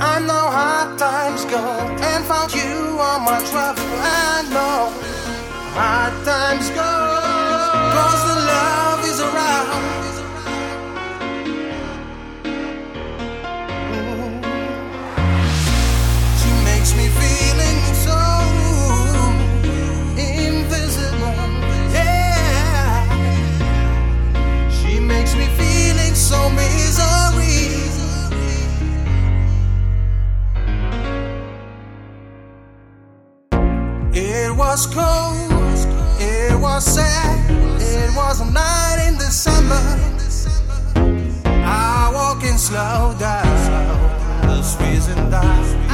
I know hard times go and found you on my trouble I know hard times go. Was cold, it was sad, it was a night in December. I walk in slow down the and down.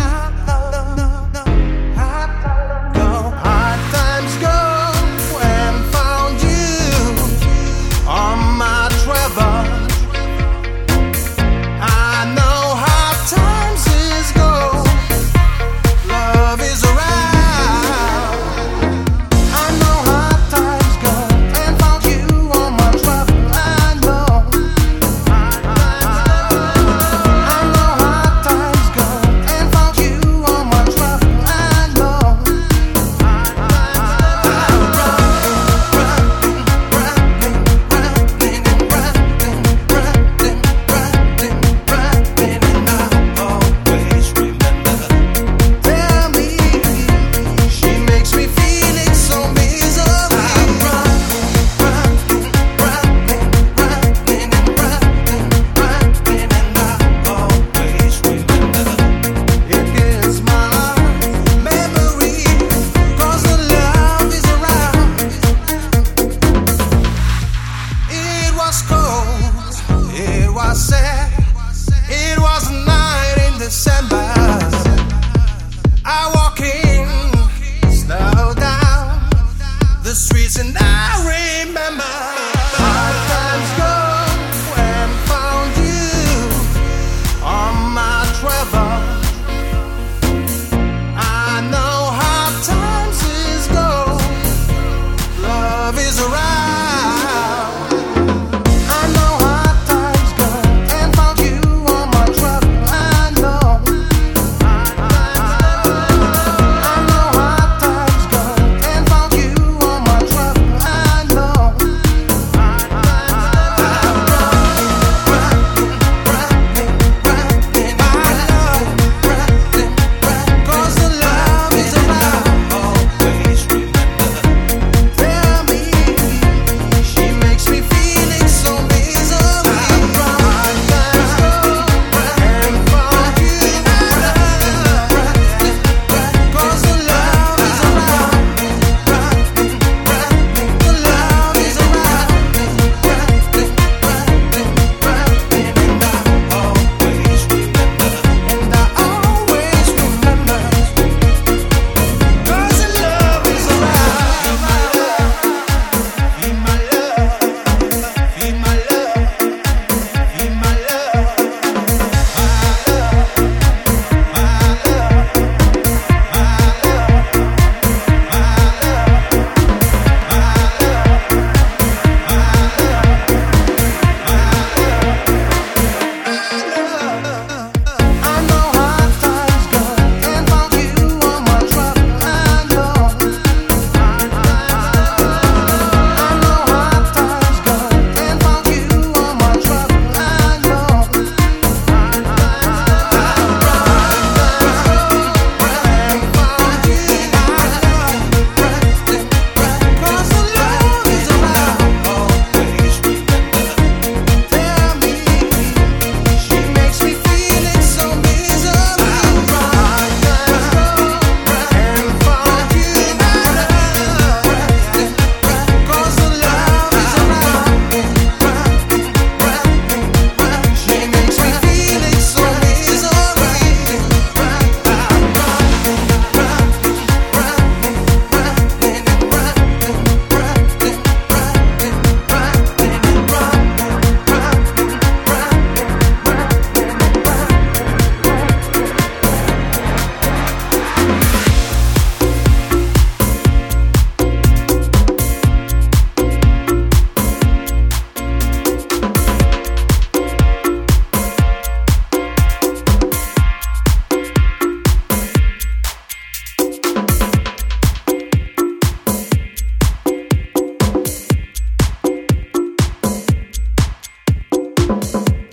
Bye.